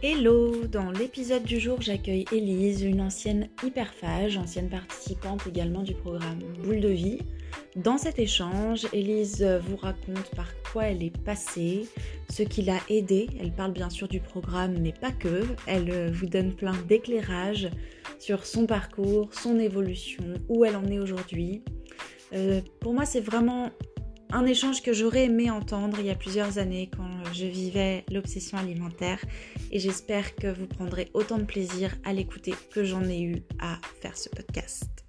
Hello Dans l'épisode du jour, j'accueille Élise, une ancienne hyperphage, ancienne participante également du programme Boule de vie. Dans cet échange, Élise vous raconte par quoi elle est passée, ce qui l'a aidée. Elle parle bien sûr du programme, mais pas que. Elle vous donne plein d'éclairages sur son parcours, son évolution, où elle en est aujourd'hui. Euh, pour moi, c'est vraiment un échange que j'aurais aimé entendre il y a plusieurs années quand je vivais l'obsession alimentaire et j'espère que vous prendrez autant de plaisir à l'écouter que j'en ai eu à faire ce podcast.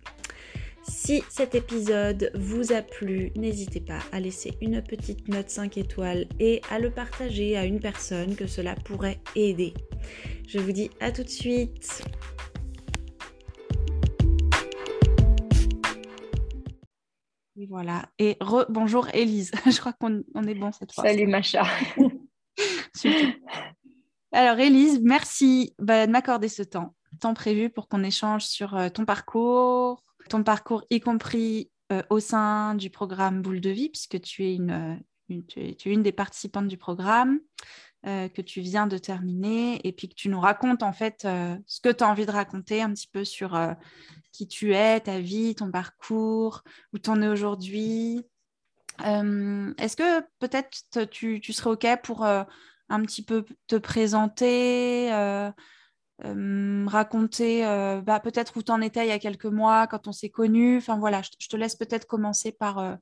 Si cet épisode vous a plu, n'hésitez pas à laisser une petite note 5 étoiles et à le partager à une personne que cela pourrait aider. Je vous dis à tout de suite. Voilà. Et bonjour Elise. Je crois qu'on est bon cette fois. Salut Macha. Super. Alors Elise, merci bah, de m'accorder ce temps, temps prévu pour qu'on échange sur euh, ton parcours, ton parcours y compris euh, au sein du programme Boule de vie, puisque tu es une, euh, tu es, une des participantes du programme. que tu viens de terminer et puis que tu nous racontes en fait ce que tu as envie de raconter un petit peu sur qui tu es, ta vie, ton parcours, où tu en es aujourd'hui. Euh, est-ce que peut-être tu, serais OK pour euh, un petit peu te présenter, euh, raconter bah, peut-être où tu en étais il y a quelques mois quand on s'est connus Enfin voilà, je, te laisse peut-être commencer par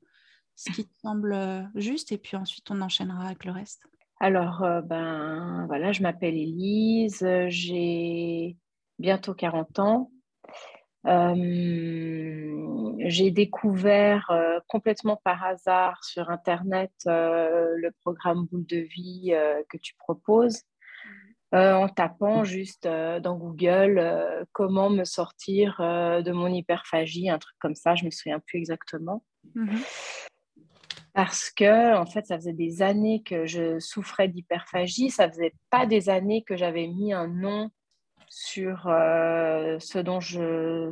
ce qui te semble juste et puis ensuite on enchaînera avec le reste. Alors, ben voilà, je m'appelle Elise, j'ai bientôt 40 ans. Euh, j'ai découvert euh, complètement par hasard sur Internet euh, le programme Boule de vie que tu proposes. en tapant juste dans Google comment me sortir de mon hyperphagie, un truc comme ça, je me souviens plus exactement. Mhm. Parce que, en fait, ça faisait des années que je souffrais d'hyperphagie. Ça faisait pas des années que j'avais mis un nom sur euh, ce dont je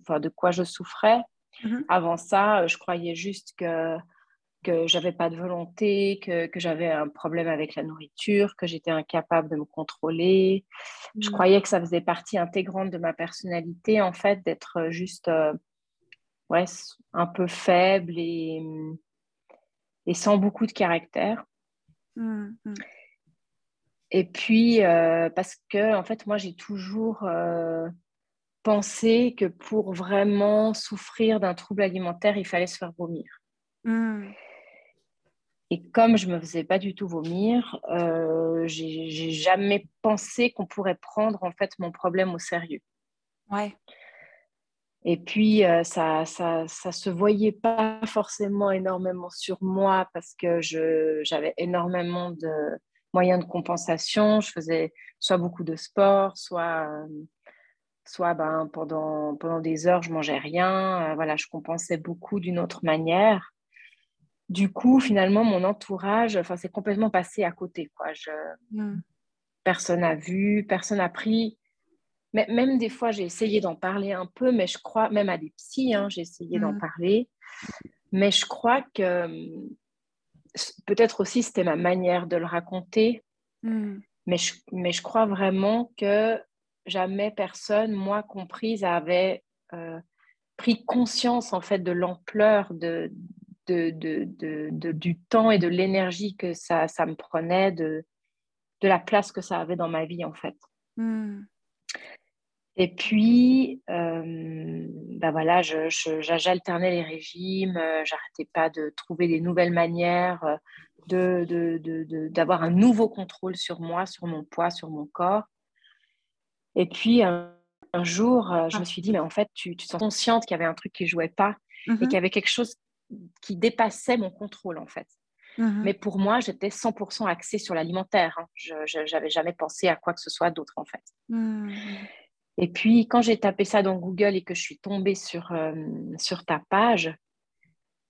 enfin, de quoi je souffrais. Mhm. Avant ça, je croyais juste que que j'avais pas de volonté, que, que j'avais un problème avec la nourriture, que j'étais incapable de me contrôler. Je mhm. croyais que ça faisait partie intégrante de ma personnalité, en fait, d'être juste euh, ouais, un peu faible et, et sans beaucoup de caractère. Mhm. Et puis, euh, parce que, en fait, moi, j'ai toujours euh, pensé que pour vraiment souffrir d'un trouble alimentaire, il fallait se faire vomir. Hmm. Et comme je ne me faisais pas du tout vomir, euh, j'ai jamais pensé qu'on pourrait prendre, en fait, mon problème au sérieux. Ouais. Et puis, euh, ça ça, ça se voyait pas forcément énormément sur moi parce que j'avais énormément de moyens de compensation. Je faisais soit beaucoup de sport, soit, soit ben, pendant, pendant des heures, je mangeais rien. Euh, voilà, je compensais beaucoup d'une autre manière. Du coup, finalement, mon entourage, enfin, c'est complètement passé à côté. Quoi. Je, hmm. Personne n'a vu, personne n'a pris. Mais même des fois, j'ai essayé d'en parler un peu, mais je crois, même à des psys, hein, j'ai essayé d'en hmm. parler. Mais je crois que peut-être aussi c'était ma manière de le raconter, hmm. mais, je, mais je crois vraiment que jamais personne, moi comprise, avait euh, pris conscience en fait de l'ampleur de, de, de, du temps et de l'énergie que ça, ça me prenait, de, de la place que ça avait dans ma vie en fait. Hmm. Et puis, euh, bah voilà, j'alternais les régimes, euh, j'arrêtais pas de trouver des nouvelles manières euh, d'avoir de, de, de, un nouveau contrôle sur moi, sur mon poids, sur mon corps. Et puis, un, jour, je me suis dit, mais en fait, tu, tu sens consciente qu'il y avait un truc qui jouait pas et mm-hmm. qu'il y avait quelque chose qui dépassait mon contrôle, en fait. Mm-hmm. Mais pour moi, j'étais 100% axée sur l'alimentaire. Hein. Je n'avais jamais pensé à quoi que ce soit d'autre, en fait. Mm-hmm. Et puis, quand j'ai tapé ça dans Google et que je suis tombée sur, euh, sur ta page,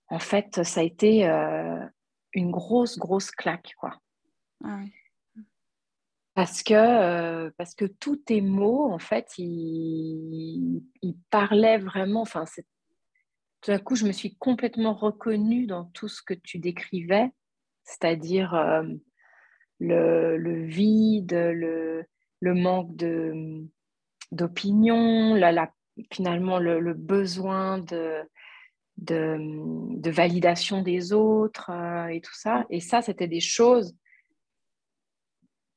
en fait, ça a été euh, une grosse, grosse claque, quoi. Ah parce que, euh, parce que tous tes mots, en fait, ils, ils parlaient vraiment. Enfin, tout d'un coup, je me suis complètement reconnue dans tout ce que tu décrivais, c'est-à-dire le, le, vide, le, le manque de, d'opinion, la, finalement le, besoin de, de, validation des autres euh, et tout ça. Et ça, c'était des choses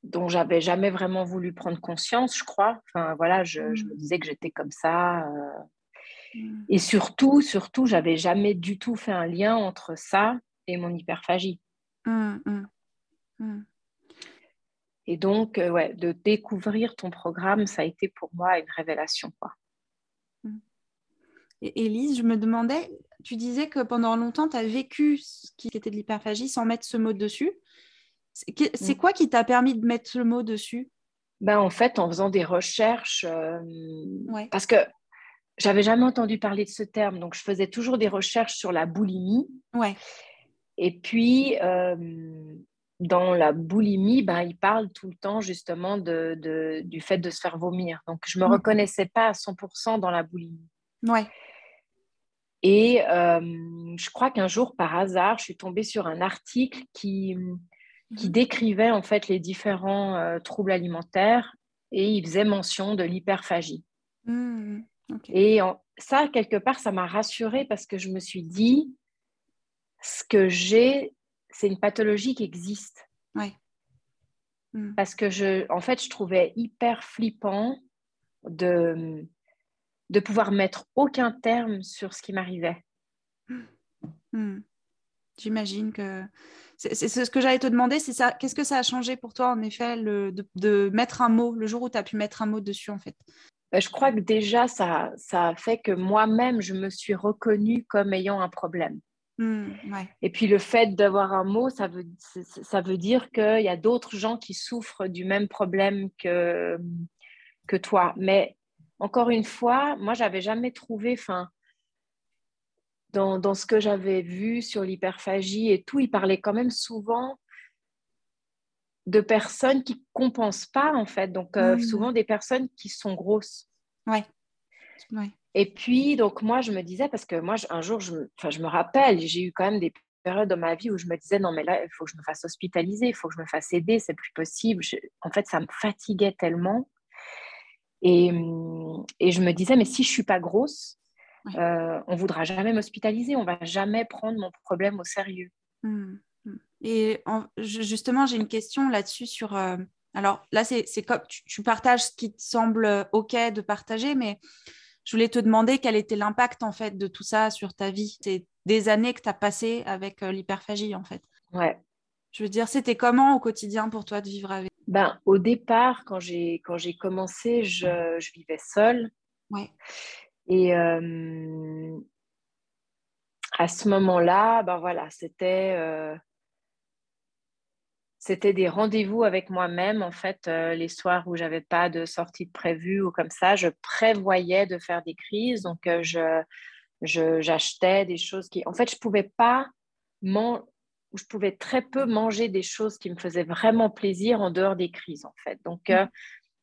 dont j'avais jamais vraiment voulu prendre conscience, je crois. Enfin, voilà, je, me mm. disais que j'étais comme ça. Euh. Mm. Et surtout, surtout, j'avais jamais du tout fait un lien entre ça et mon hyperphagie. Mm, et donc, euh, ouais, de découvrir ton programme, ça a été pour moi une révélation. Quoi. Et Elise, je me demandais, tu disais que pendant longtemps, tu as vécu ce qui était de l'hyperphagie sans mettre ce mot dessus. C'est mm. quoi qui t'a permis de mettre ce mot dessus? Ben, En fait, en faisant des recherches, euh, parce que j'avais jamais entendu parler de ce terme, donc je faisais toujours des recherches sur la boulimie. Ouais. Et puis, euh, dans la boulimie, ben, il parle tout le temps justement de, du fait de se faire vomir. Donc, je ne me mm. reconnaissais pas à 100% dans la boulimie. Ouais. Et euh, je crois qu'un jour, par hasard, je suis tombée sur un article qui, qui mhm. décrivait en fait les différents euh, troubles alimentaires et il faisait mention de l'hyperphagie. Mmh, et ça, quelque part, ça m'a rassurée parce que je me suis dit, ce que j'ai, c'est une pathologie qui existe. Ouais. Mmh. Parce que, je, en fait, je trouvais hyper flippant de de pouvoir mettre aucun terme sur ce qui m'arrivait. Hmm. J'imagine que c'est ce que j'allais te demander, c'est ça. Qu'est-ce que ça a changé pour toi, en effet, de, mettre un mot, le jour où tu as pu mettre un mot dessus, en fait? Ben, Je crois que déjà, ça, ça a fait que moi-même, je me suis reconnue comme ayant un problème. Hmm, Et puis le fait d'avoir un mot, ça veut, ça veut dire qu'il y a d'autres gens qui souffrent du même problème que, que toi. Mais encore une fois, moi, j'avais jamais trouvé, enfin, dans, ce que j'avais vu sur l'hyperphagie et tout, il parlait quand même souvent de personnes qui compensent pas, en fait. Donc, euh, mmh. souvent des personnes qui sont grosses. Ouais. Et puis, donc, moi, je me disais, parce que moi, un jour, je me, je me rappelle, j'ai eu quand même des périodes dans ma vie où je me disais, non, mais là, il faut que je me fasse hospitaliser, il faut que je me fasse aider, c'est plus possible. en fait, ça me fatiguait tellement. Et, et, je me disais, mais si je suis pas grosse, euh, on voudra jamais m'hospitaliser, on va jamais prendre mon problème au sérieux. Mmh, mmh. Et justement, j'ai une question là-dessus sur. Euh, alors là, c'est comme tu, tu, partages ce qui te semble euh, OK de partager, mais je voulais te demander quel était l'impact en fait de tout ça sur ta vie. C'est des années que tu as passées avec l'hyperphagie en fait. Ouais. Je veux dire, c'était comment au quotidien pour toi de vivre avec? Ben, Au départ, quand j'ai, quand j'ai commencé, je, je, vivais seule. Ouais. Et euh, à ce moment-là, ben voilà, c'était, euh, c'était des rendez-vous avec moi-même. En fait, euh, les soirs où j'avais pas de sortie de prévue ou comme ça, je prévoyais de faire des crises. Donc, je, je, j'achetais des choses qui... En fait, je pouvais pas où je pouvais très peu manger des choses qui me faisaient vraiment plaisir en dehors des crises, en fait. Donc, mmh. euh,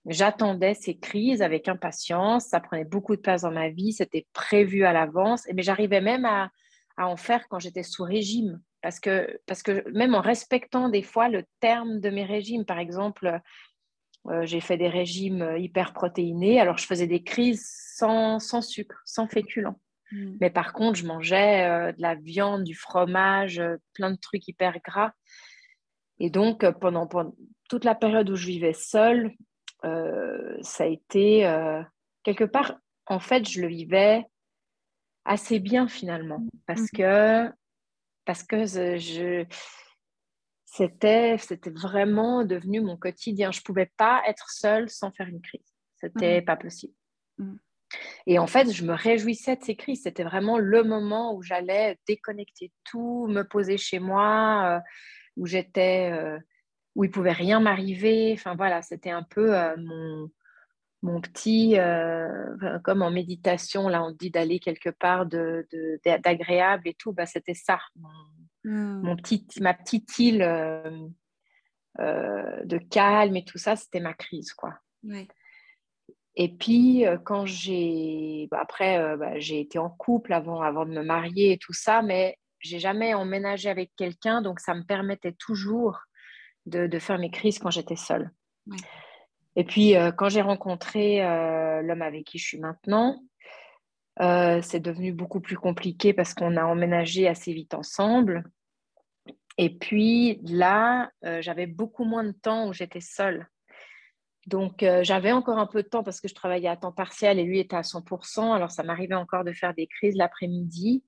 j'attendais ces crises avec impatience. Ça prenait beaucoup de place dans ma vie. C'était prévu à l'avance. Mais j'arrivais même à, en faire quand j'étais sous régime. Parce que, parce que même en respectant des fois le terme de mes régimes, par exemple, euh, j'ai fait des régimes hyper protéinés. Alors, je faisais des crises sans, sans sucre, sans féculents. Mm. Mais par contre, je mangeais euh, de la viande, du fromage, euh, plein de trucs hyper gras. Et donc, euh, pendant, toute la période où je vivais seule, ça a été quelque part, en fait, je le vivais assez bien finalement. Parce mm. que, parce que je, c'était, c'était vraiment devenu mon quotidien. Je ne pouvais pas être seule sans faire une crise. C'était n'était mm. pas possible. Et en fait, je me réjouissais de ces crises. C'était vraiment le moment où j'allais déconnecter tout, me poser chez moi, euh, où j'étais, euh, où il pouvait rien m'arriver. Enfin voilà, c'était un peu euh, mon, mon petit, comme en méditation, là on dit d'aller quelque part d'agréable de, et tout. Bah, c'était ça, mon, mmh. petit, ma petite île de calme et tout ça, c'était ma crise, quoi. Et puis, euh, quand j'ai. Bah, après, euh, bah, j'ai été en couple avant, avant de me marier et tout ça, mais j'ai jamais emménagé avec quelqu'un, donc ça me permettait toujours de, de, faire mes crises quand j'étais seule. Et puis, quand j'ai rencontré l'homme avec qui je suis maintenant, c'est devenu beaucoup plus compliqué parce qu'on a emménagé assez vite ensemble. Et puis là, j'avais beaucoup moins de temps où j'étais seule. Donc, j'avais encore un peu de temps parce que je travaillais à temps partiel et lui était à 100%. Alors, ça m'arrivait encore de faire des crises l'après-midi.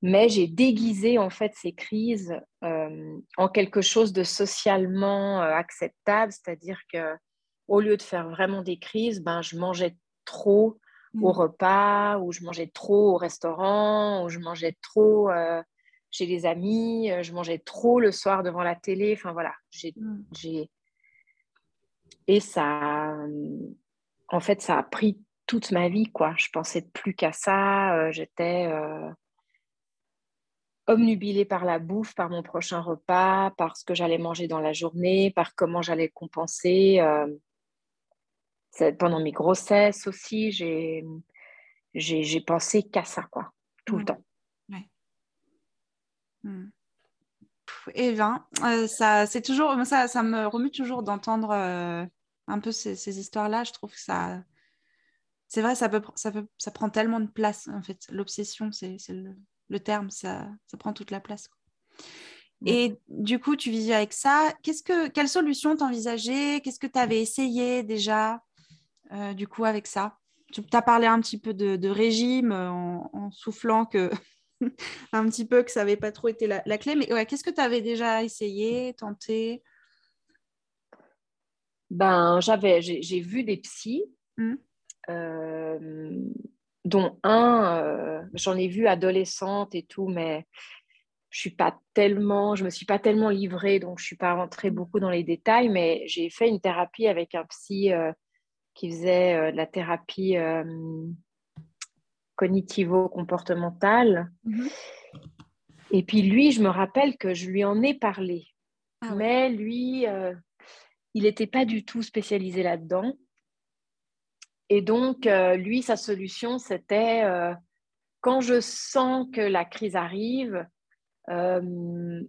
Mais j'ai déguisé en fait ces crises en quelque chose de socialement acceptable, c'est-à-dire que au lieu de faire vraiment des crises, ben, je mangeais trop au mmh. repas, ou je mangeais trop au restaurant, ou je mangeais trop chez les amis, je mangeais trop le soir devant la télé. Enfin voilà, j'ai mmh. Et ça, euh, en fait, ça a pris toute ma vie, quoi. Je pensais plus qu'à ça. Euh, j'étais euh, omnubilée par la bouffe, par mon prochain repas, par ce que j'allais manger dans la journée, par comment j'allais compenser. Pendant mes grossesses aussi, j'ai, j'ai, pensé qu'à ça, quoi, tout le temps. Hmm. Et ben, ça, c'est toujours, ça, ça me remue toujours d'entendre un peu ces, histoires-là, je trouve que ça. C'est vrai, ça, peut, ça, peut, ça prend tellement de place, en fait. L'obsession, c'est le, terme, ça, ça prend toute la place. Et du coup, tu vivais avec ça. Qu'est-ce que, quelle solution t'envisageais? Qu'est-ce que tu avais essayé déjà, euh, du coup, avec ça Tu as parlé un petit peu de, régime euh, en, soufflant que un petit peu que ça n'avait pas trop été la, la clé. Mais ouais, qu'est-ce que tu avais déjà essayé, tenté? Ben, j'avais, j'ai vu des psys, mmh. euh, dont un, euh, j'en ai vu adolescente et tout, mais je suis pas tellement, je me suis pas tellement livrée, donc je suis pas rentrée beaucoup dans les détails, mais j'ai fait une thérapie avec un psy euh, qui faisait de la thérapie cognitivo-comportementale. Mmh. Et puis lui, je me rappelle que je lui en ai parlé. Ah mais lui, il n'était pas du tout spécialisé là-dedans. Et donc, euh, lui, sa solution, c'était euh, quand je sens que la crise arrive, euh,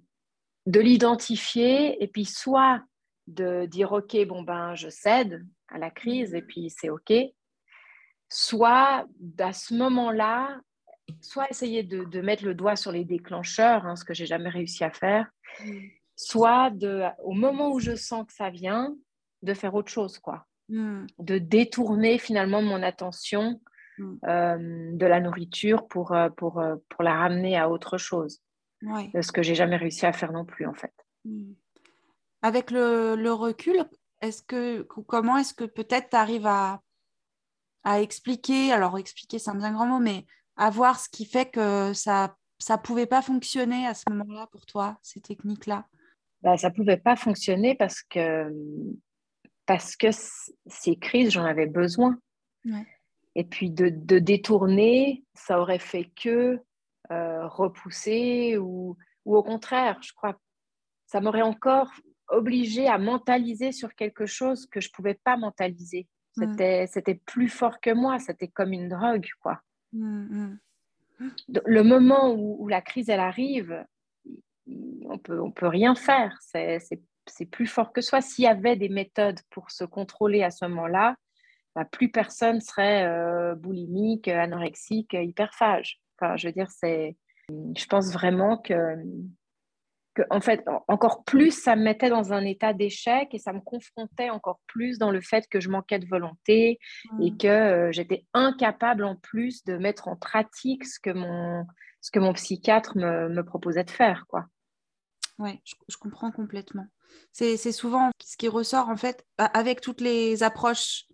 de l'identifier et puis soit de dire, OK, bon, ben, je cède à la crise et puis c'est OK, soit à ce moment-là, soit essayer de, mettre le doigt sur les déclencheurs, hein, ce que j'ai jamais réussi à faire, mmh soit de, au moment où je sens que ça vient, de faire autre chose, quoi. Hmm. De détourner finalement mon attention hmm. euh, de la nourriture pour, euh, pour, euh, pour la ramener à autre chose. Ce que j'ai jamais réussi à faire non plus, en fait. Avec le, le recul, est-ce que, comment est-ce que peut-être tu arrives à, à expliquer, alors expliquer c'est un bien grand mot, mais à voir ce qui fait que ça ça pouvait pas fonctionner à ce moment-là pour toi, ces techniques-là? Bah, ça ne pouvait pas fonctionner parce que, parce que ces crises, j'en avais besoin. Et puis de, de, détourner, ça aurait fait que euh, repousser ou, ou, au contraire, je crois, ça m'aurait encore obligé à mentaliser sur quelque chose que je ne pouvais pas mentaliser. C'était, c'était plus fort que moi, c'était comme une drogue, quoi. Mmh, mmh. Le moment où, où, la crise, elle arrive, on peut, on peut rien faire. C'est plus fort que soi. S'il y avait des méthodes pour se contrôler à ce moment-là, bah, plus personne serait euh, boulimique, anorexique, hyperphage. Enfin, je veux dire, c'est. Je pense vraiment que, que, en fait, encore plus, ça me mettait dans un état d'échec et ça me confrontait encore plus dans le fait que je manquais de volonté et mmh. que euh, j'étais incapable en plus de mettre en pratique ce que mon, ce que mon psychiatre me, me proposait de faire, quoi. Oui, je, comprends complètement. C'est souvent ce qui ressort, en fait, avec toutes les approches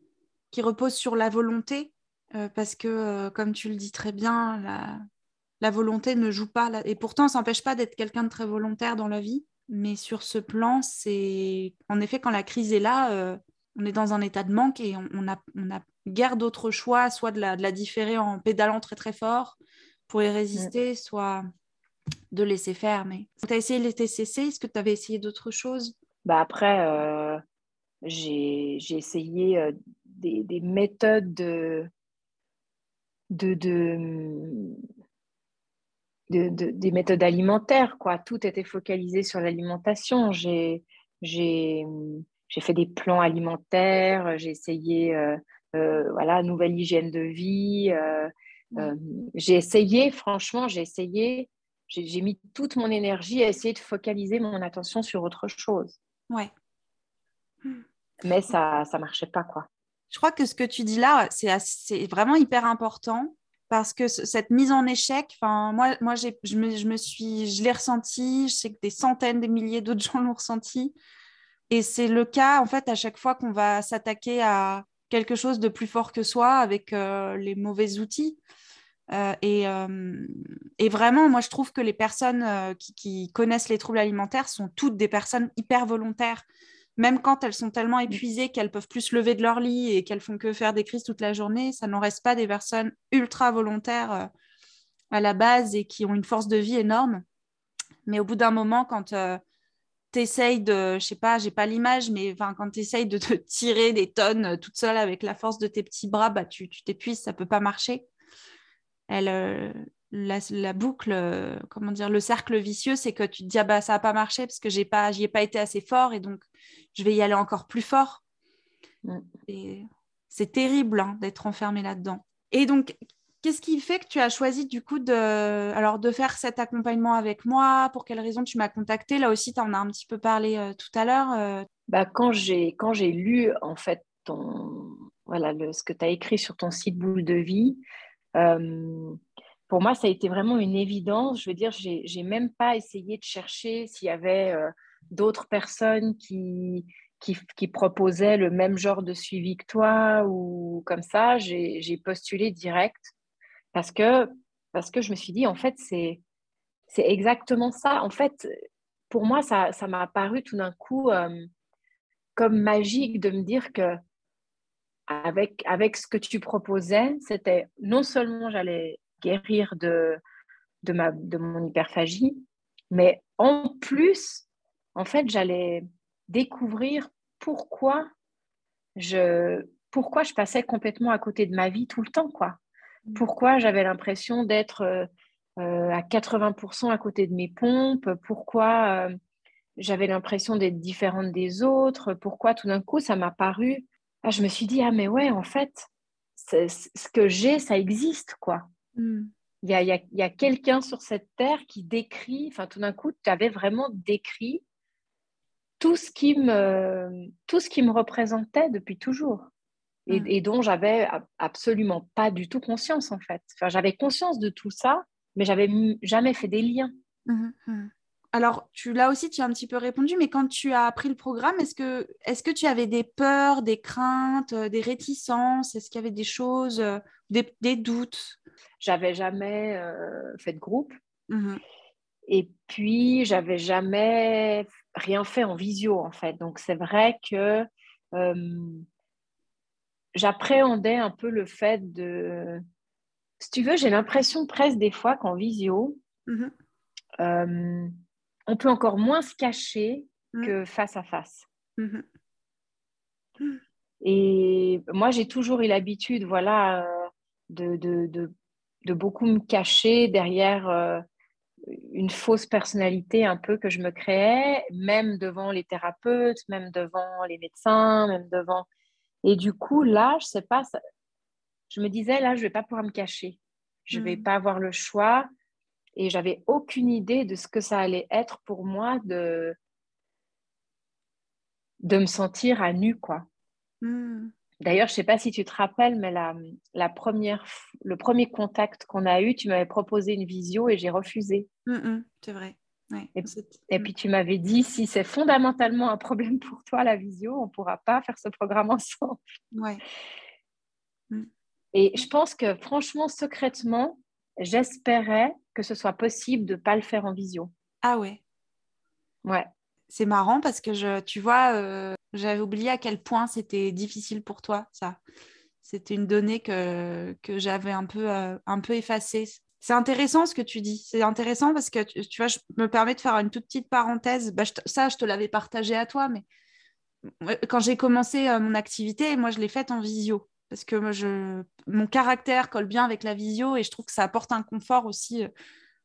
qui reposent sur la volonté, euh, parce que, euh, comme tu le dis très bien, la, la volonté ne joue pas. Et pourtant, ça n'empêche pas d'être quelqu'un de très volontaire dans la vie. Mais sur ce plan, c'est. En effet, quand la crise est là, euh, on est dans un état de manque et on, a, on a guère d'autres choix, soit de la, de la différer en pédalant très très fort pour y résister, soit de laisser faire. Mais tu as essayé les TCC Est-ce que tu avais essayé d'autres choses? Bah Après, euh, j'ai essayé euh, des, des, méthodes de, de, de, de, des méthodes alimentaires. Quoi. Tout était focalisé sur l'alimentation. J'ai j'ai fait des plans alimentaires, j'ai essayé, euh, euh, voilà, nouvelle hygiène de vie. j'ai essayé, franchement, j'ai essayé, j'ai mis toute mon énergie à essayer de focaliser mon attention sur autre chose. Ouais. Mais ça ne marchait pas, quoi. Je crois que ce que tu dis là, c'est vraiment hyper important parce que cette mise en échec, moi, moi je, me, je me suis, je l'ai ressenti, je sais que des centaines, des milliers d'autres gens l'ont ressenti. Et c'est le cas, en fait, à chaque fois qu'on va s'attaquer à quelque chose de plus fort que soi avec euh, les mauvais outils. Euh, et, euh, et, vraiment, moi, je trouve que les personnes qui, qui, connaissent les troubles alimentaires sont toutes des personnes hyper volontaires même quand elles sont tellement mm. épuisées qu'elles peuvent plus se lever de leur lit et qu'elles font que faire des crises toute la journée, ça n'en reste pas des personnes ultra volontaires euh, à la base et qui ont une force de vie énorme. Mais au bout d'un moment, quand euh, tu essayes de, je sais pas, j'ai pas l'image, mais quand tu essayes de te tirer des tonnes euh, toute seule avec la force de tes petits bras, bah, tu t'épuises, ça peut pas marcher. Elle, la, boucle, euh, comment dire, le cercle vicieux, c'est que tu te dis ah bah ça n'a pas marché parce que j'ai pas, j'y ai pas été assez fort et donc je vais y aller encore plus fort. Mm. Et c'est terrible hein, d'être enfermé là-dedans. Et donc, qu'est-ce qui fait que tu as choisi du coup de, alors, de faire cet accompagnement avec moi? Pour quelles raisons tu m'as contacté Là aussi, tu en as un petit peu parlé euh, tout à l'heure. Euh. Bah, quand j'ai quand j'ai lu en fait ton voilà le, ce que tu as écrit sur ton site Boule de vie pour moi, ça a été vraiment une évidence. Je veux dire, j'ai même pas essayé de chercher s'il y avait euh, d'autres personnes qui, qui, proposaient le même genre de suivi que toi ou comme ça. J'ai postulé direct parce que, parce que je me suis dit, en fait, c'est exactement ça. En fait, pour moi, ça m'a paru tout d'un coup euh, comme magique de me dire que avec, avec ce que tu proposais, c'était non seulement j'allais guérir de, de, ma, de mon hyperphagie. Mais en plus, en fait, j'allais découvrir pourquoi je, pourquoi je passais complètement à côté de ma vie tout le temps, quoi. Mm. Pourquoi j'avais l'impression d'être euh, euh, à 80% à côté de mes pompes, pourquoi euh, j'avais l'impression d'être différente des autres, pourquoi tout d'un coup ça m'a paru? Ah, je me suis dit, ah mais ouais, en fait, ce que j'ai, ça existe, quoi. Hmm. Il y a, quelqu'un sur cette terre qui décrit, enfin tout d'un coup, tu avais vraiment décrit tout ce qui me, tout ce qui me représentait depuis toujours. Et, hmm. dont j'avais absolument pas du tout conscience en fait. Enfin, j'avais conscience de tout ça, mais j'avais jamais fait des liens. Hmm, Alors, tu là aussi, tu as un petit peu répondu, mais quand tu as appris le programme, est-ce que, est que tu avais des peurs, des craintes, euh, des réticences? Est-ce qu'il y avait des choses, euh, des doutes j'avais jamais euh, fait de groupe. Mmh Et puis, j'avais jamais rien fait en visio, en fait. Donc, c'est vrai que j'appréhendais un peu le fait de... Si tu veux, j'ai l'impression presque des fois qu'en visio, mmh on peut encore moins se cacher mmh. que face à face. Et moi, j'ai toujours eu l'habitude, voilà, de, de, de beaucoup me cacher derrière euh, une fausse personnalité un peu que je me créais, même devant les thérapeutes, même devant les médecins, même devant... Et du coup, là, je sais pas, je me disais, là, je vais pas pouvoir me cacher. Je vais hmm. pas avoir le choix. Et j'avais aucune idée de ce que ça allait être pour moi de, de me sentir à nu, quoi. Hmm. D'ailleurs, je ne sais pas si tu te rappelles, mais la, première, le premier contact qu'on a eu, tu m'avais proposé une visio et j'ai refusé. Mm, mm, c'est vrai. et, puis tu m'avais dit, si c'est fondamentalement un problème pour toi, la visio, on ne pourra pas faire ce programme ensemble. Ouais. Mm. Et je pense que franchement, secrètement, j'espérais que ce soit possible de ne pas le faire en visio. Ah ouais. Ouais. C'est marrant parce que je, tu vois, euh, j'avais oublié à quel point c'était difficile pour toi, ça. C'était une donnée que, que j'avais un peu, euh, un peu effacée. C'est intéressant ce que tu dis. C'est intéressant parce que tu, vois, je me permets de faire une toute petite parenthèse. Bah, ça, je te l'avais partagé à toi, mais quand j'ai commencé euh, mon activité, moi, je l'ai faite en visio parce que je... mon caractère colle bien avec la visio et je trouve que ça apporte un confort aussi euh,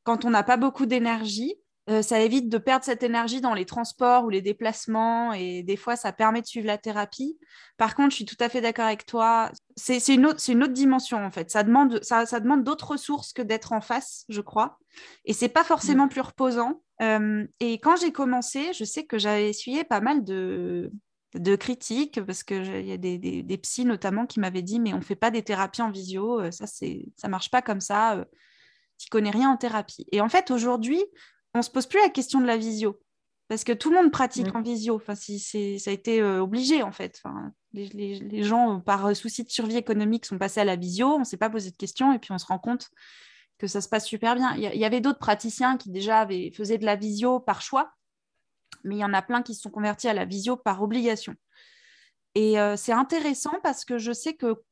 quand on n'a pas beaucoup d'énergie Euh, ça évite de perdre cette énergie dans les transports ou les déplacements et des fois ça permet de suivre la thérapie. Par contre, je suis tout à fait d'accord avec toi. C'est une, autre, une autre dimension en fait. Ça demande, ça, ça demande d'autres ressources que d'être en face, je crois. Et c'est pas forcément plus reposant. Euh, et quand j'ai commencé, je sais que j'avais essuyé pas mal de, de critiques parce qu'il y a des, des, des, psys notamment qui m'avaient dit mais on fait pas des thérapies en visio, euh, ça c'est ça marche pas comme ça, tu connais rien en thérapie. Et en fait aujourd'hui, on se pose plus la question de la visio parce que tout le monde pratique mm. en visio. Enfin, si ça a été euh, obligé en fait. Enfin, les, gens euh, par souci de survie économique sont passés à la visio. On ne s'est pas posé de questions et puis on se rend compte que ça se passe super bien. Il y, avait d'autres praticiens qui déjà avaient, faisaient de la visio par choix, mais il y en a plein qui se sont convertis à la visio par obligation. Et euh, c'est intéressant parce que je sais que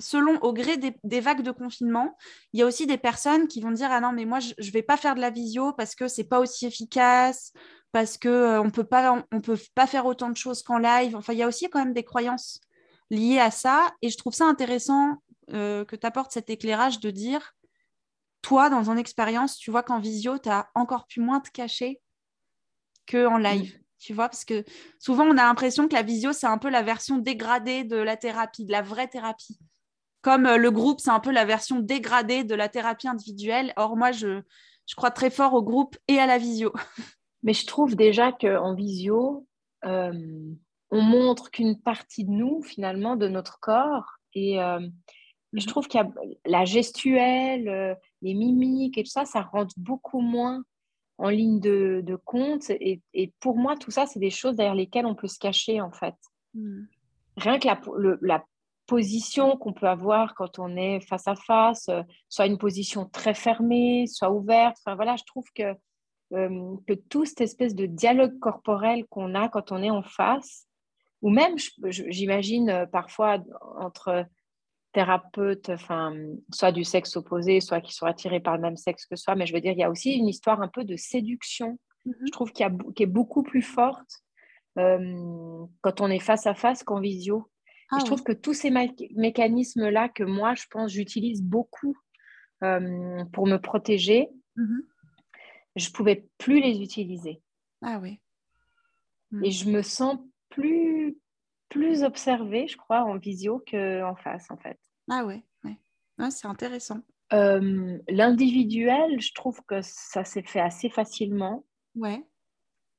selon au gré des, vagues de confinement, il y a aussi des personnes qui vont dire ah non mais moi je, ne vais pas faire de la visio parce que c'est pas aussi efficace, parce que euh, on peut pas on peut pas faire autant de choses qu'en live. Enfin il y a aussi quand même des croyances liées à ça et je trouve ça intéressant euh, que tu apportes cet éclairage de dire toi dans ton expérience tu vois qu'en visio tu as encore plus moins de cacher qu'en live. Tu vois, parce que souvent on a l'impression que la visio, c'est un peu la version dégradée de la thérapie, de la vraie thérapie comme euh, le groupe, c'est un peu la version dégradée de la thérapie individuelle. Or, moi, je, crois très fort au groupe et à la visio. Mais je trouve déjà qu'en visio, euh, on montre qu'une partie de nous, finalement, de notre corps. Et euh, je mhm. trouve qu'il y a la gestuelle, les mimiques et tout ça, ça rentre beaucoup moins en ligne de, compte. Et, pour moi, tout ça, c'est des choses derrière lesquelles on peut se cacher, en fait. Mhm. Rien que la, la position qu'on peut avoir quand on est face à face, euh, soit une position très fermée, soit ouverte. Enfin, voilà, je trouve que, euh, que toute cette espèce de dialogue corporel qu'on a quand on est en face, ou même, j'imagine, euh, parfois entre thérapeutes, enfin, soit du sexe opposé, soit qui sont attirés par le même sexe que soi, mais je veux dire, il y a aussi une histoire un peu de séduction, mm-hmm. je trouve, qui, a, qui, est beaucoup plus forte quand on est face à face qu'en visio. Ah je trouve que tous ces mécanismes-là que moi, je pense, j'utilise beaucoup euh, pour me protéger, mmh je ne pouvais plus les utiliser. Ah oui. Mmh. Et je me sens plus, plus observée, je crois, en visio qu'en face, en fait. Ah oui, ouais. c'est intéressant. Euh, l'individuel, je trouve que ça s'est fait assez facilement. Ouais.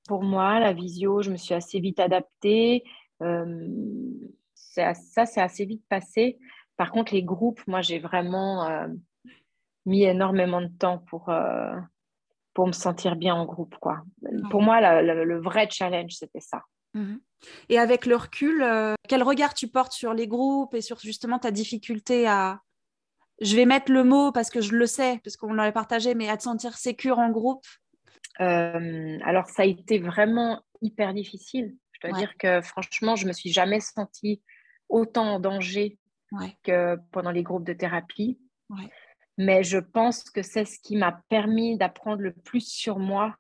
Pour moi, la visio, je me suis assez vite adaptée. Euh, ça, c'est assez vite passé. Par contre, les groupes, moi, j'ai vraiment euh, mis énormément de temps pour, euh, pour me sentir bien en groupe. Quoi. Pour moi, le vrai challenge, c'était ça. Mhm. Et avec le recul, euh, quel regard tu portes sur les groupes et sur justement ta difficulté à, je vais mettre le mot parce que je le sais, parce qu'on l'avait partagé, mais à te sentir sécure en groupe? Alors, ça a été vraiment hyper difficile. Je dois dire que franchement, je me suis jamais sentie autant en danger que pendant les groupes de thérapie. Mais je pense que c'est ce qui m'a permis d'apprendre le plus sur moi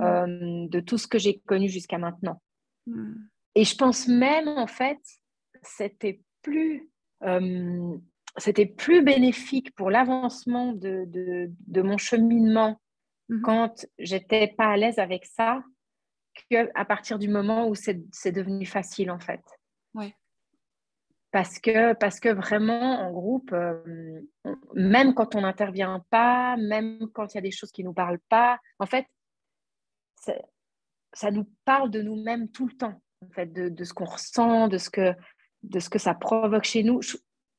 euh, de tout ce que j'ai connu jusqu'à maintenant. Hmm. Et je pense même, en fait, c'était plus, euh, c'était plus bénéfique pour l'avancement de, de, mon cheminement hmm. quand j'étais pas à l'aise avec ça qu'à partir du moment où c'est devenu facile, en fait. Ouais parce que, parce que vraiment, en groupe, euh, même quand on n'intervient pas, même quand il y a des choses qui ne nous parlent pas, en fait, ça nous parle de nous-mêmes tout le temps, en fait, de, ce qu'on ressent, de ce, que, de ce que ça provoque chez nous.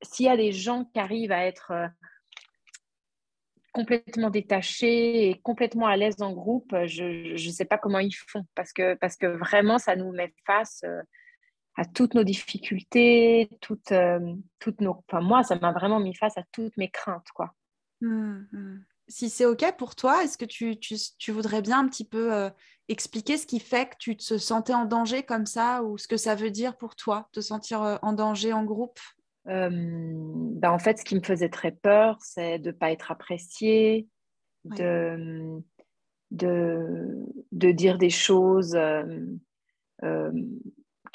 S'il y a des gens qui arrivent à être euh, complètement détachés et complètement à l'aise en groupe, je ne sais pas comment ils font, parce que, parce que vraiment, ça nous met face... Euh, à toutes nos difficultés, toutes, euh, toutes nos... Enfin, moi, ça m'a vraiment mis face à toutes mes craintes, quoi. Mmh, mmh. Si c'est OK pour toi, est-ce que tu, tu, tu, voudrais bien un petit peu euh, expliquer ce qui fait que tu te sentais en danger comme ça ou ce que ça veut dire pour toi, te sentir euh, en danger en groupe? Ben, En fait, ce qui me faisait très peur, c'est de ne pas être appréciée, de, de, de, dire des choses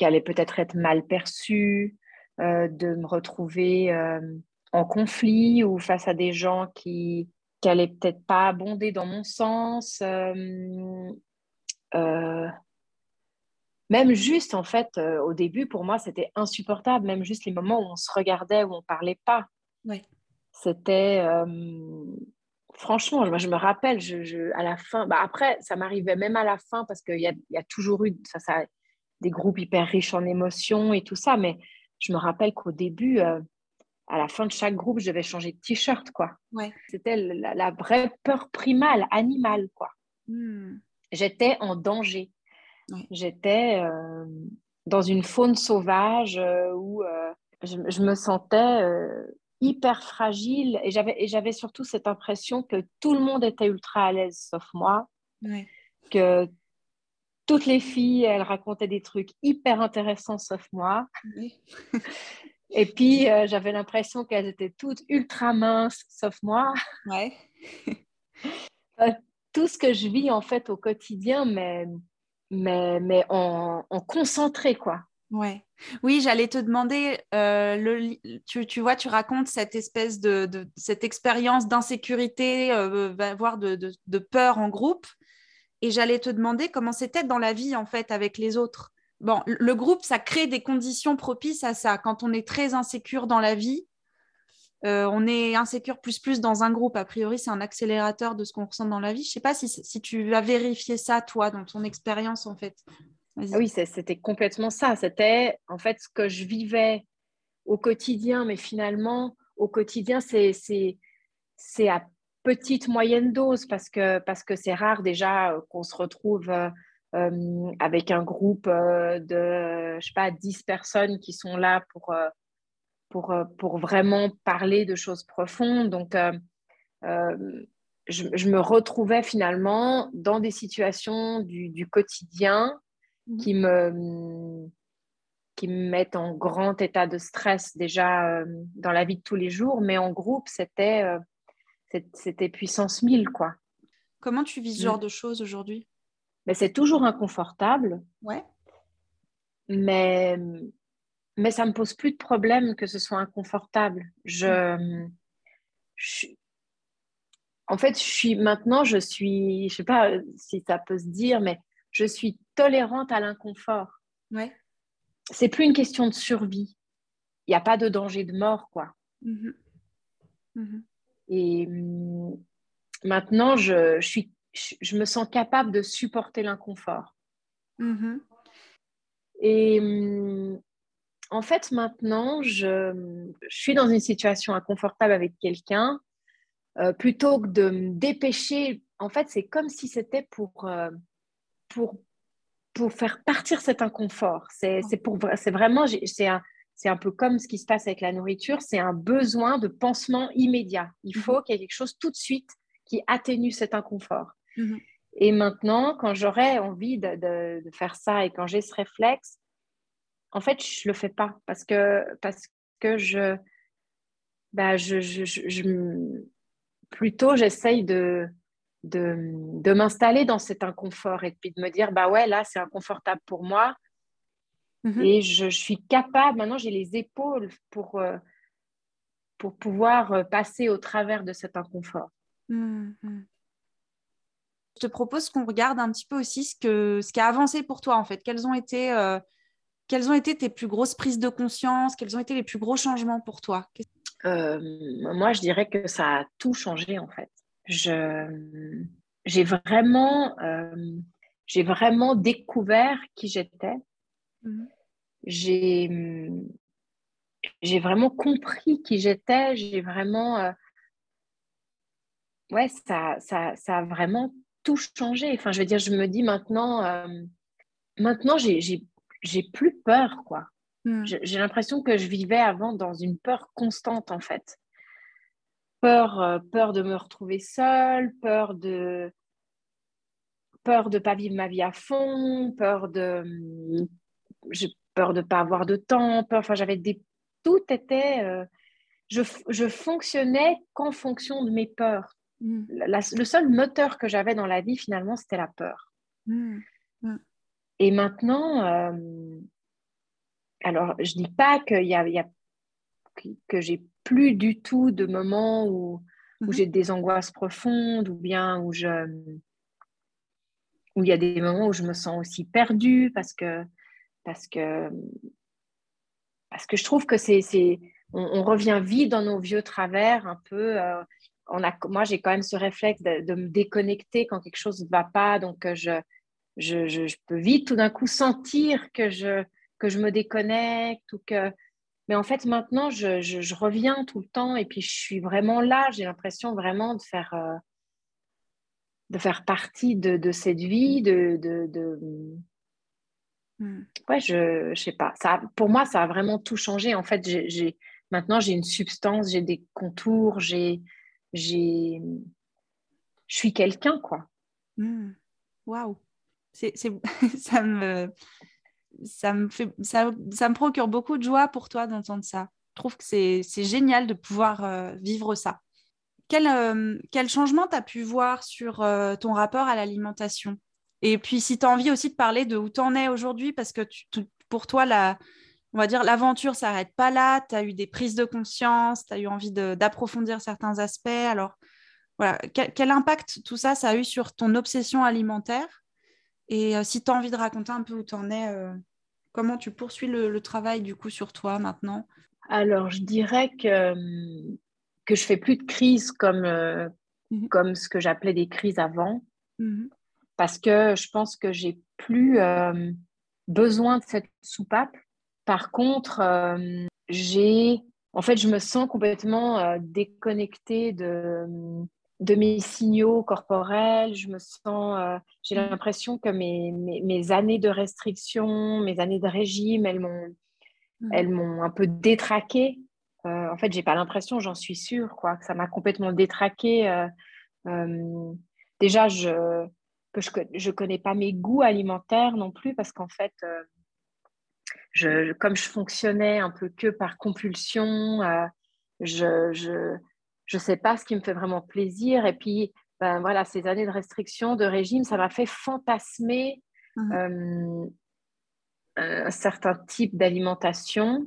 qui allait peut-être être mal perçue, euh, de me retrouver euh, en conflit ou face à des gens qui qu'elle est peut-être pas abondée dans mon sens. Euh, même juste, en fait, au début, pour moi, c'était insupportable. Même juste les moments où on se regardait, où on parlait pas. C'était franchement, moi, je me rappelle, je, à la fin, bah après, ça m'arrivait même à la fin parce qu'il y a, y a, toujours eu ça, ça, des groupes hyper riches en émotions et tout ça, mais je me rappelle qu'au début, euh, à la fin de chaque groupe, je devais changer de t-shirt, quoi. Ouais. C'était la, vraie peur primale, animale, quoi. Hmm. J'étais en danger. J'étais euh, dans une faune sauvage euh, où je, je, me sentais hyper fragile et j'avais, et j'avais surtout cette impression que tout le monde était ultra à l'aise sauf moi. Que toutes les filles, elles racontaient des trucs hyper intéressants sauf moi. et puis, euh, j'avais l'impression qu'elles étaient toutes ultra minces sauf moi. Ouais. Euh, tout ce que je vis en fait au quotidien, mais, mais, mais en, en concentré, quoi. Ouais. Oui, j'allais te demander, euh, le, tu, tu, vois, tu racontes cette espèce de, de cette expérience d'insécurité, euh, voire de, de, de, peur en groupe. Et j'allais te demander comment c'était dans la vie, en fait, avec les autres. Bon, le groupe, ça crée des conditions propices à ça. Quand on est très insécure dans la vie, euh, on est insécure plus plus dans un groupe. A priori, c'est un accélérateur de ce qu'on ressent dans la vie. Je sais pas si, si tu as vérifié ça, toi, dans ton expérience, en fait. Ah oui, c'était complètement ça. C'était en fait ce que je vivais au quotidien, mais finalement, au quotidien, c'est à petite, moyenne dose parce que c'est parce que rare déjà euh, qu'on se retrouve euh, euh, avec un groupe de, je sais pas, 10 personnes qui sont là pour, pour, pour vraiment parler de choses profondes. Donc, je, je, me retrouvais finalement dans des situations du, du quotidien Mmh. qui me, qui me mettent en grand état de stress déjà euh, dans la vie de tous les jours, mais en groupe, c'était euh, c'était puissance 1000, quoi. Comment tu vis ce mmh. genre de choses aujourd'hui? Mais C'est toujours inconfortable. Ouais. Mais, mais ça ne me pose plus de problème que ce soit inconfortable. Je, je, en fait, je suis maintenant, je suis, je sais pas si ça peut se dire, mais je suis tolérante à l'inconfort. Ouais. C'est plus une question de survie. Il n'y a pas de danger de mort, quoi. Mm-hmm. Mm-hmm. Et hum, maintenant, je, suis, je, me sens capable de supporter l'inconfort. Mm-hmm. Et hum, en fait, maintenant, je, suis dans une situation inconfortable avec quelqu'un. Euh, plutôt que de me dépêcher, en fait, c'est comme si c'était pour, euh, pour, pour faire partir cet inconfort. C'est vraiment, c'est un, un peu comme ce qui se passe avec la nourriture, c'est un besoin de pansement immédiat. Il faut mhm. qu'il y ait quelque chose tout de suite qui atténue cet inconfort. Mhm. Et maintenant, quand j'aurais envie de, de, faire ça et quand j'ai ce réflexe, en fait, je le fais pas parce que, parce que je, bah, je, je, je plutôt j'essaye de, de, m'installer dans cet inconfort et puis de me dire, bah ouais, là, c'est inconfortable pour moi. Mhm. Et je, suis capable, maintenant, j'ai les épaules pour, euh, pour pouvoir euh, passer au travers de cet inconfort. Mhm. Je te propose qu'on regarde un petit peu aussi ce, que, ce qui a avancé pour toi, en fait. Quelles ont été... Euh, quelles ont été tes plus grosses prises de conscience? Quels ont été les plus gros changements pour toi? Moi, je dirais que ça a tout changé en fait je, j'ai vraiment, euh, j'ai vraiment découvert qui j'étais. Mhm. J'ai, j'ai vraiment compris qui j'étais. J'ai vraiment, euh, ouais, ça, ça, ça a vraiment tout changé. Enfin, je veux dire, je me dis maintenant, euh, maintenant, j'ai, j'ai, j'ai plus peur, quoi. Mhm. J'ai l'impression que je vivais avant dans une peur constante, en fait peur, euh, peur de me retrouver seule, peur de peur de pas vivre ma vie à fond, peur de j'ai peur de pas avoir de temps, peur, enfin j'avais des tout était euh, je, je, fonctionnais qu'en fonction de mes peurs. Mm. le seul moteur que j'avais dans la vie finalement c'était la peur. Mm. Mm. Et maintenant euh, alors je dis pas qu'il y a, y a que j'ai plus du tout de moments où, où mhm. j'ai des angoisses profondes, ou bien où je où il y a des moments où je me sens aussi perdue parce que parce que parce que je trouve que c'est on, revient vite dans nos vieux travers un peu. Euh, on a, moi, j'ai quand même ce réflexe de, me déconnecter quand quelque chose ne va pas, donc euh, je, je, je, peux vite tout d'un coup sentir que je, que je me déconnecte ou que mais en fait, maintenant, je, je, reviens tout le temps et puis je suis vraiment là. J'ai l'impression vraiment de faire, euh, de faire partie de, de cette vie. De, de. Ouais, je ne sais pas. Ça, pour moi, ça a vraiment tout changé. En fait, j'ai, maintenant, j'ai une substance, j'ai des contours, j'ai, j'ai... je suis quelqu'un, quoi. Hmm. Waouh! C'est, ça me ça me, fait, ça, ça, me procure beaucoup de joie pour toi d'entendre ça. Je trouve que c'est génial de pouvoir euh, vivre ça. Quel, euh, quel changement tu as pu voir sur euh, ton rapport à l'alimentation? Et puis, si tu as envie aussi de parler de où tu en es aujourd'hui, parce que pour toi, la, on va dire l'aventure s'arrête pas là, tu as eu des prises de conscience, tu as eu envie d'approfondir certains aspects. Alors, voilà, quel, quel, impact tout ça, ça a eu sur ton obsession alimentaire? Et euh, si tu as envie de raconter un peu où tu en es, euh, comment tu poursuis le, travail du coup sur toi maintenant? Alors, je dirais que, que je fais plus de crises comme, euh, mhm. comme ce que j'appelais des crises avant. Mhm. Parce que je pense que j'ai plus besoin de cette soupape. Par contre, j'ai en fait, je me sens complètement déconnectée de, de mes signaux corporels. Je me sens, euh, j'ai l'impression que mes, mes, années de restriction, mes années de régime, elles m'ont, mm. elles m'ont un peu détraqué. Euh, en fait, j'ai pas l'impression, j'en suis sûre, quoi, que ça m'a complètement détraqué. Euh, déjà, je que je, je connais pas mes goûts alimentaires non plus parce qu'en fait, je, comme je fonctionnais un peu que par compulsion, je, je je ne sais pas ce qui me fait vraiment plaisir. Et puis, ben, voilà, ces années de restriction, de régime, ça m'a fait fantasmer mmh. euh, un certain type d'alimentation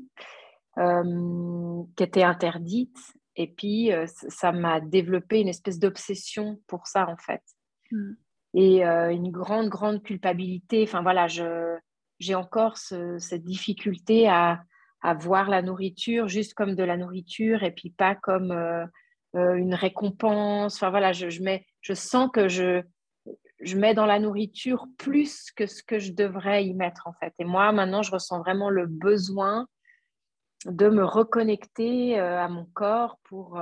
euh, qui était interdite. Et puis, euh, ça m'a développé une espèce d'obsession pour ça, en fait. Mmh. Et une grande, grande culpabilité. Enfin, voilà, j'ai encore cette difficulté à, à, voir la nourriture juste comme de la nourriture et puis pas comme euh, une récompense. Enfin voilà, je, je sens que je, je mets dans la nourriture plus que ce que je devrais y mettre en fait. Et moi, maintenant, je ressens vraiment le besoin de me reconnecter euh, à mon corps pour...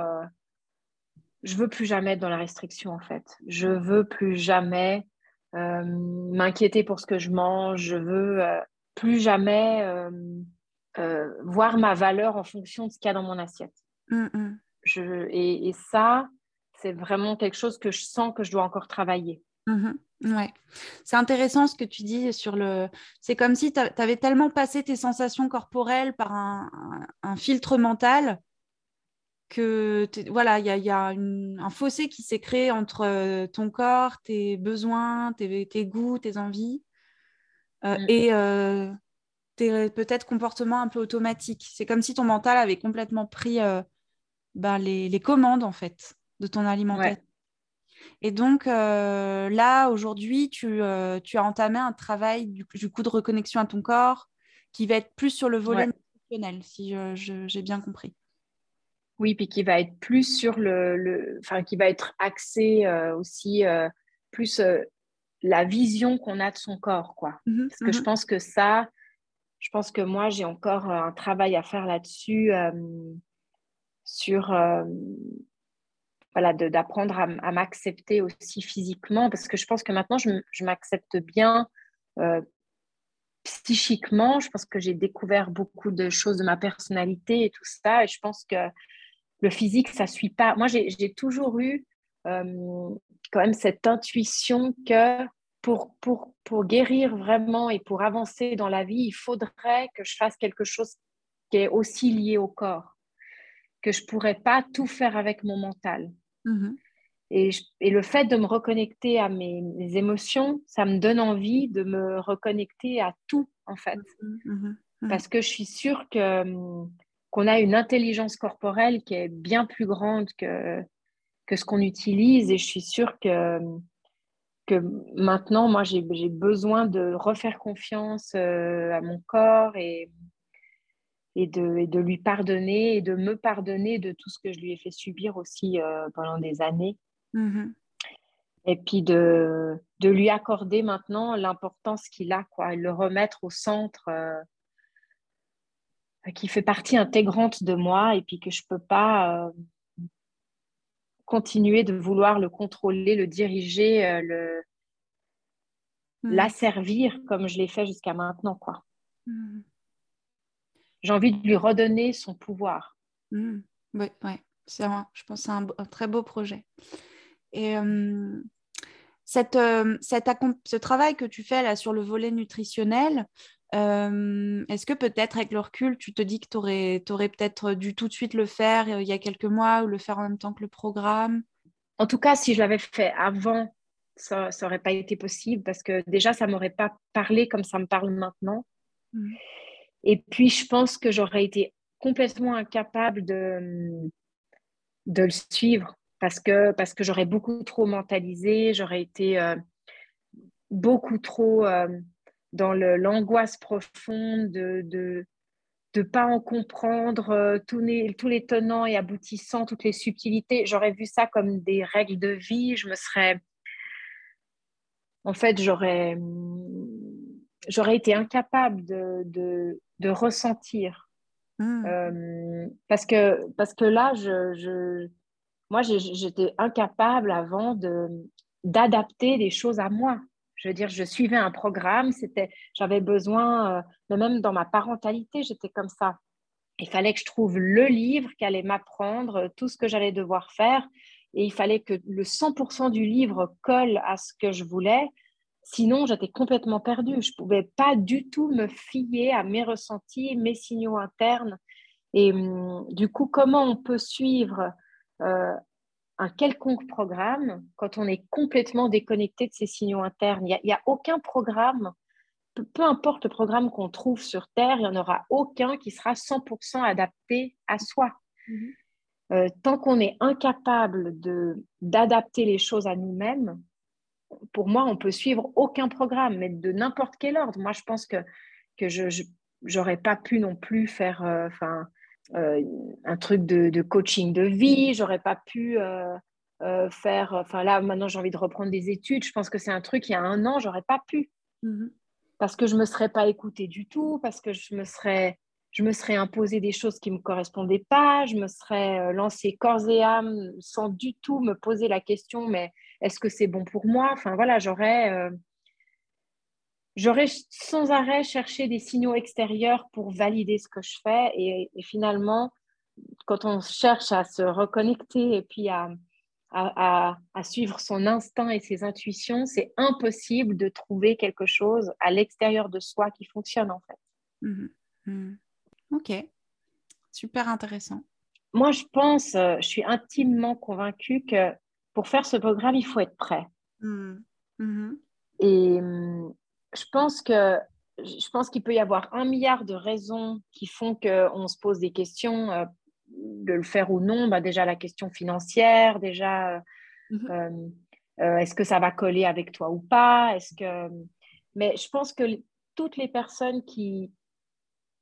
Euh, je veux plus jamais être dans la restriction en fait. Je veux plus jamais m'inquiéter pour ce que je mange. Je veux plus jamais voir ma valeur en fonction de ce qu'il y a dans mon assiette. Mmh, mmh et, ça, c'est vraiment quelque chose que je sens que je dois encore travailler. Mmh ouais, c'est intéressant ce que tu dis sur le. C'est comme si tu avais tellement passé tes sensations corporelles par un, filtre mental que voilà, il y a, un fossé qui s'est créé entre euh, ton corps, tes besoins, tes, goûts, tes envies euh, mmh. et euh, tes peut-être comportements un peu automatiques. C'est comme si ton mental avait complètement pris ben, les, commandes en fait de ton alimentation. Et donc là, aujourd'hui, tu, tu, as entamé un travail du, coup de reconnexion à ton corps qui va être plus sur le volet nutritionnel, si j'ai bien compris. Oui, puis qui va être plus sur le, enfin, qui va être axé euh, aussi plus la vision qu'on a de son corps, quoi. Mmh Parce que je mmh pense que ça, je pense que moi, j'ai encore un travail à faire là-dessus sur euh, voilà, d'apprendre à, m'accepter aussi physiquement, parce que je pense que maintenant, je, m'accepte bien euh, psychiquement. Je pense que j'ai découvert beaucoup de choses de ma personnalité et tout ça, et je pense que le physique, ça suit pas. Moi, j'ai toujours eu euh, quand même cette intuition que pour, pour, pour guérir vraiment et pour avancer dans la vie, il faudrait que je fasse quelque chose qui est aussi lié au corps que je pourrais pas tout faire avec mon mental. Mm-hmm. Et, et, le fait de me reconnecter à mes, émotions, ça me donne envie de me reconnecter à tout, en fait. Mm-hmm. Mm-hmm. Parce que je suis sûre que, qu'on a une intelligence corporelle qui est bien plus grande que, que ce qu'on utilise. Et je suis sûre que, que maintenant, moi, j'ai besoin de refaire confiance à mon corps et, et de, et de, lui pardonner et de me pardonner de tout ce que je lui ai fait subir aussi pendant des années. Mmh et puis de, de lui accorder maintenant l'importance qu'il a, quoi, et le remettre au centre, euh, qui fait partie intégrante de moi, et puis que je ne peux pas euh, continuer de vouloir le contrôler, le diriger, euh, le hmm. l'asservir comme je l'ai fait jusqu'à maintenant, quoi. Hmm. J'ai envie de lui redonner son pouvoir. Hmm. Oui, ouais. c'est je pense que c'est un, un, très beau projet. Et cette, ce travail que tu fais là sur le volet nutritionnel, est-ce que peut-être avec le recul, tu te dis que tu aurais, aurais peut-être dû tout de suite le faire il y a quelques mois ou le faire en même temps que le programme? En tout cas, si je l'avais fait avant, ça n'aurait pas été possible parce que déjà, ça ne m'aurait pas parlé comme ça me parle maintenant. Mmh. Et puis, je pense que j'aurais été complètement incapable de, de le suivre parce que, parce que j'aurais beaucoup trop mentalisé, j'aurais été euh, beaucoup trop euh, dans l'angoisse profonde de ne de, pas en comprendre euh, tous, les, tous les tenants et aboutissants, toutes les subtilités. J'aurais vu ça comme des règles de vie. Je me serais... En fait, j'aurais, j'aurais été incapable de, de, de ressentir. Mmh. parce, que, parce que là, je, je moi, j'étais incapable avant d'adapter des choses à moi. Je veux dire, je suivais un programme, c'était, j'avais besoin, euh, même dans ma parentalité, j'étais comme ça. Il fallait que je trouve le livre qui allait m'apprendre euh, tout ce que j'allais devoir faire, et il fallait que le 100% du livre colle à ce que je voulais. Sinon, j'étais complètement perdue. Je ne pouvais pas du tout me fier à mes ressentis, mes signaux internes. Et hum, du coup, comment on peut suivre euh, un quelconque programme quand on est complètement déconnecté de ses signaux internes. Il n'y a, aucun programme, peu, importe le programme qu'on trouve sur Terre, il n'y en aura aucun qui sera 100% adapté à soi. Mhm. Euh, tant qu'on est incapable d'adapter les choses à nous-mêmes, pour moi, on peut suivre aucun programme, mais de n'importe quel ordre. Moi, je pense que, que je n'aurais pas pu non plus faire... Euh, un truc de, coaching de vie, j'aurais pas pu euh, euh, faire. Enfin là, maintenant j'ai envie de reprendre des études. Je pense que c'est un truc il y a un an, j'aurais pas pu mhm. parce que je me serais pas écoutée du tout, parce que je me serais je me serais imposé des choses qui me correspondaient pas, je me serais lancé corps et âme sans du tout me poser la question, mais est-ce que c'est bon pour moi? Enfin voilà, j'aurais j'aurais sans arrêt cherché des signaux extérieurs pour valider ce que je fais. Et, finalement, quand on cherche à se reconnecter et puis à, à, suivre son instinct et ses intuitions, c'est impossible de trouver quelque chose à l'extérieur de soi qui fonctionne en fait. Mmh mmh. Ok, super intéressant. Moi, je pense, euh, je suis intimement convaincue que pour faire ce programme, il faut être prêt. Mmh et, je pense que je pense qu'il peut y avoir un milliard de raisons qui font qu'on se pose des questions euh, de le faire ou non. Bah, déjà la question financière, déjà mhm. euh, euh, est-ce que ça va coller avec toi ou pas? Est-ce que mais je pense que toutes les personnes qui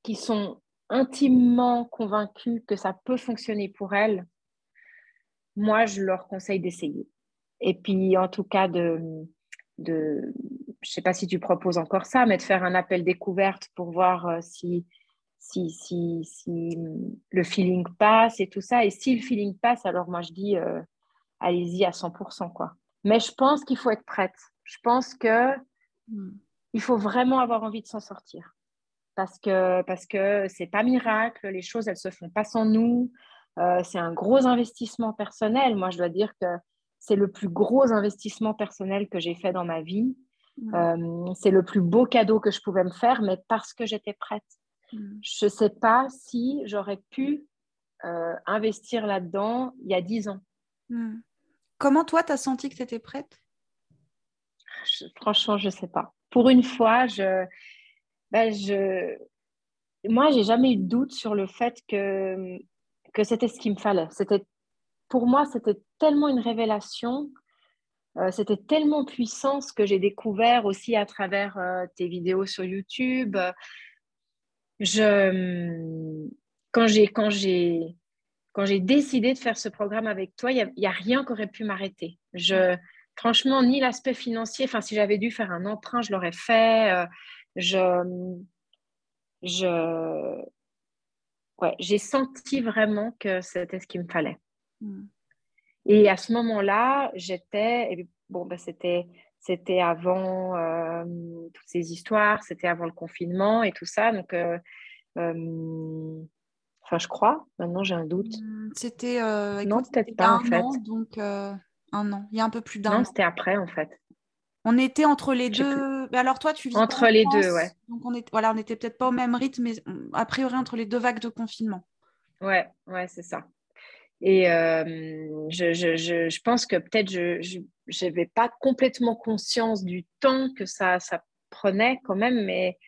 qui sont intimement convaincues que ça peut fonctionner pour elles, moi je leur conseille d'essayer. Et puis en tout cas de de je ne sais pas si tu proposes encore ça, mais de faire un appel découverte pour voir euh, si, si, si, si, le feeling passe et tout ça. Et si le feeling passe, alors moi je dis euh, allez-y à 100%. Quoi. Mais je pense qu'il faut être prête. Je pense que hmm. il faut vraiment avoir envie de s'en sortir. Parce que parce que c'est pas miracle, les choses elles se font pas sans nous. Euh, c'est un gros investissement personnel. Moi, je dois dire que c'est le plus gros investissement personnel que j'ai fait dans ma vie. Euh, c'est le plus beau cadeau que je pouvais me faire, mais parce que j'étais prête. Mm. Je ne sais pas si j'aurais pu euh, investir là-dedans il y a dix ans. Mm. Comment toi, tu as senti que tu étais prête Franchement, je ne sais pas. Pour une fois, je, ben, je... moi, j'ai jamais eu de doute sur le fait que, que c'était ce qu'il me fallait. C'était... Pour moi, c'était tellement une révélation. Euh, c'était tellement puissant ce que j'ai découvert aussi à travers euh, tes vidéos sur YouTube. Je, quand j'ai quand j'ai quand j'ai décidé de faire ce programme avec toi, il n'y a, rien qui aurait pu m'arrêter. Je, franchement, ni l'aspect financier. Enfin, si j'avais dû faire un emprunt, je l'aurais fait. Euh, je, je, ouais, j'ai senti vraiment que c'était ce qu'il me fallait. Hmm. Et à ce moment-là, j'étais, bon, ben, c'était, c'était avant euh, toutes ces histoires, c'était avant le confinement et tout ça. Donc, euh, euh, enfin, je crois. Maintenant, j'ai un doute. Hmm, c'était. non, peut-être pas, en fait. donc, un an. Il y a un peu plus d'un an. Non, c'était après, en fait. On était entre les deux. Alors toi, tu vis entre les deux, ouais. Donc on est, voilà, on n'était peut-être pas au même rythme, mais a priori entre les deux vagues de confinement. Ouais, ouais, c'est ça. Et euh, je, je, je, pense que peut-être je n'avais pas complètement conscience du temps que ça, ça prenait quand même, mais,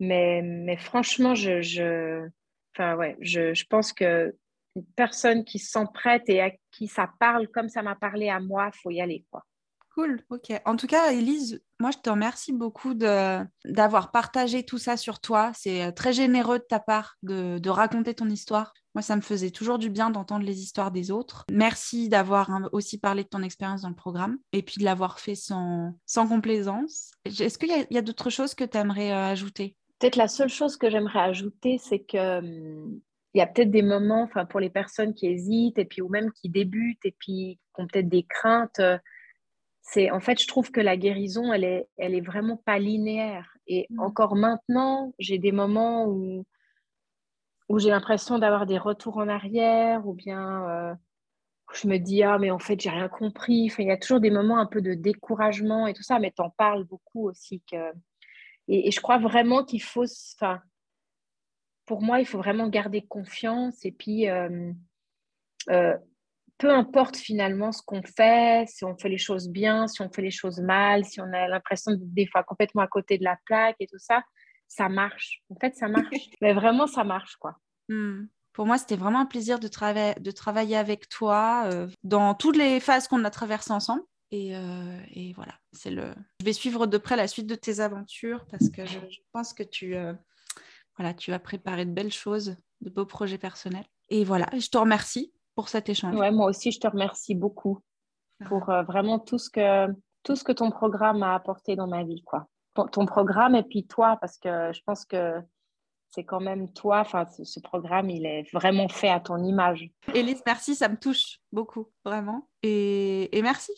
mais, mais franchement, je, enfin, ouais, je, pense que une personne qui se sent prête et à qui ça parle comme ça m'a parlé à moi, il faut y aller. Quoi. Cool, ok. En tout cas, Elise, moi, je te remercie beaucoup d'avoir partagé tout ça sur toi. C'est euh, très généreux de ta part de, de, raconter ton histoire. Moi, ça me faisait toujours du bien d'entendre les histoires des autres. Merci d'avoir aussi parlé de ton expérience dans le programme et puis de l'avoir fait sans, sans complaisance. Est-ce qu'il y a, a d'autres choses que tu aimerais euh, ajouter? Peut-être la seule chose que j'aimerais ajouter, c'est que hum, il y a peut-être des moments, enfin pour les personnes qui hésitent et puis ou même qui débutent et puis qui ont peut-être des craintes. Euh, c'est en fait, je trouve que la guérison, elle est, elle est vraiment pas linéaire. Et mmh. encore maintenant, j'ai des moments où, où j'ai l'impression d'avoir des retours en arrière, ou bien euh, je me dis ah mais en fait j'ai rien compris. Enfin, il y a toujours des moments un peu de découragement et tout ça, mais tu en parles beaucoup aussi que. Et, je crois vraiment qu'il faut, enfin, pour moi, il faut vraiment garder confiance et puis euh, euh, peu importe finalement ce qu'on fait, si on fait les choses bien, si on fait les choses mal, si on a l'impression d'être des fois complètement à côté de la plaque et tout ça, ça marche. En fait, ça marche. Mais vraiment, ça marche, quoi. Hmm. Pour moi, c'était vraiment un plaisir de, de travailler avec toi euh, dans toutes les phases qu'on a traversées ensemble. Et, euh, et, voilà, c'est le. Je vais suivre de près la suite de tes aventures parce que je, pense que tu, euh, voilà, tu as préparé de belles choses, de beaux projets personnels. Et voilà, je te remercie pour cet échange. Ouais, moi aussi, je te remercie beaucoup pour vraiment tout ce, que, tout ce que ton programme a apporté dans ma vie. Quoi. Ton, programme et puis toi, parce que je pense que c'est quand même toi, enfin, ce, programme, il est vraiment fait à ton image. Élise, merci, ça me touche beaucoup, vraiment. Et, et merci.